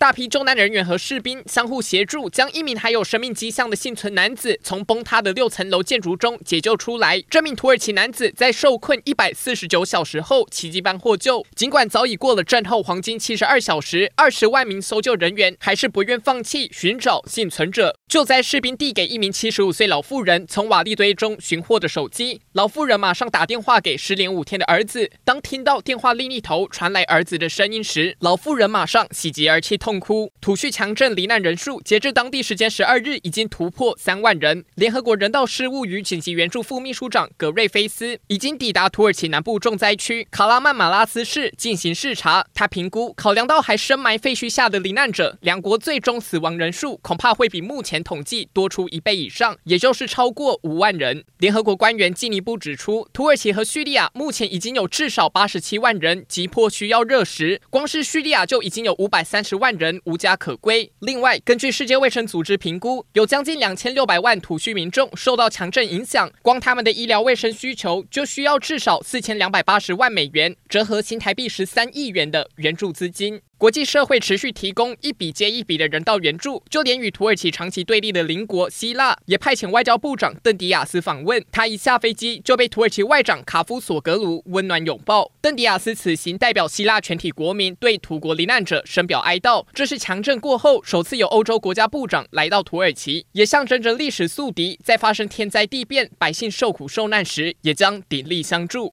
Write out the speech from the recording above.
大批中南人员和士兵相互协助，将一名还有生命迹象的幸存男子从崩塌的六层楼建筑中解救出来。这名土耳其男子在受困一百四十九小时后奇迹般获救。尽管早已过了战后黄金七十二小时，二十万名搜救人员还是不愿放弃寻找幸存者。就在士兵递给一名七十五岁老妇人从瓦砾堆中寻获的手机，老妇人马上打电话给失联五天的儿子。当听到电话另一头传来儿子的声音时，老妇人马上喜极而泣痛。痛哭。土叙强震罹难人数截至当地时间十二日已经突破三万人。联合国人道事务与紧急援助副秘书长格瑞菲斯已经抵达土耳其南部重灾区卡拉曼马拉斯市进行视察。他评估，考量到还深埋废墟下的罹难者，两国最终死亡人数恐怕会比目前统计多出一倍以上，也就是超过五万人。联合国官员进一步指出，土耳其和叙利亚目前已经有至少八十七万人急迫需要热食，光是叙利亚就已经有五百三十万。人无家可归。另外，根据世界卫生组织评估，有将近两千六百万土叙民众受到强震影响，光他们的医疗卫生需求就需要至少四千两百八十万美元，折合新台币十三亿元的援助资金。国际社会持续提供一笔接一笔的人道援助，就连与土耳其长期对立的邻国希腊也派遣外交部长邓迪亚斯访问。他一下飞机就被土耳其外长卡夫索格卢温暖拥抱。邓迪亚斯此行代表希腊全体国民对土国罹难者深表哀悼，这是强震过后首次有欧洲国家部长来到土耳其，也象征着历史宿敌在发生天灾地变、百姓受苦受难时，也将鼎力相助。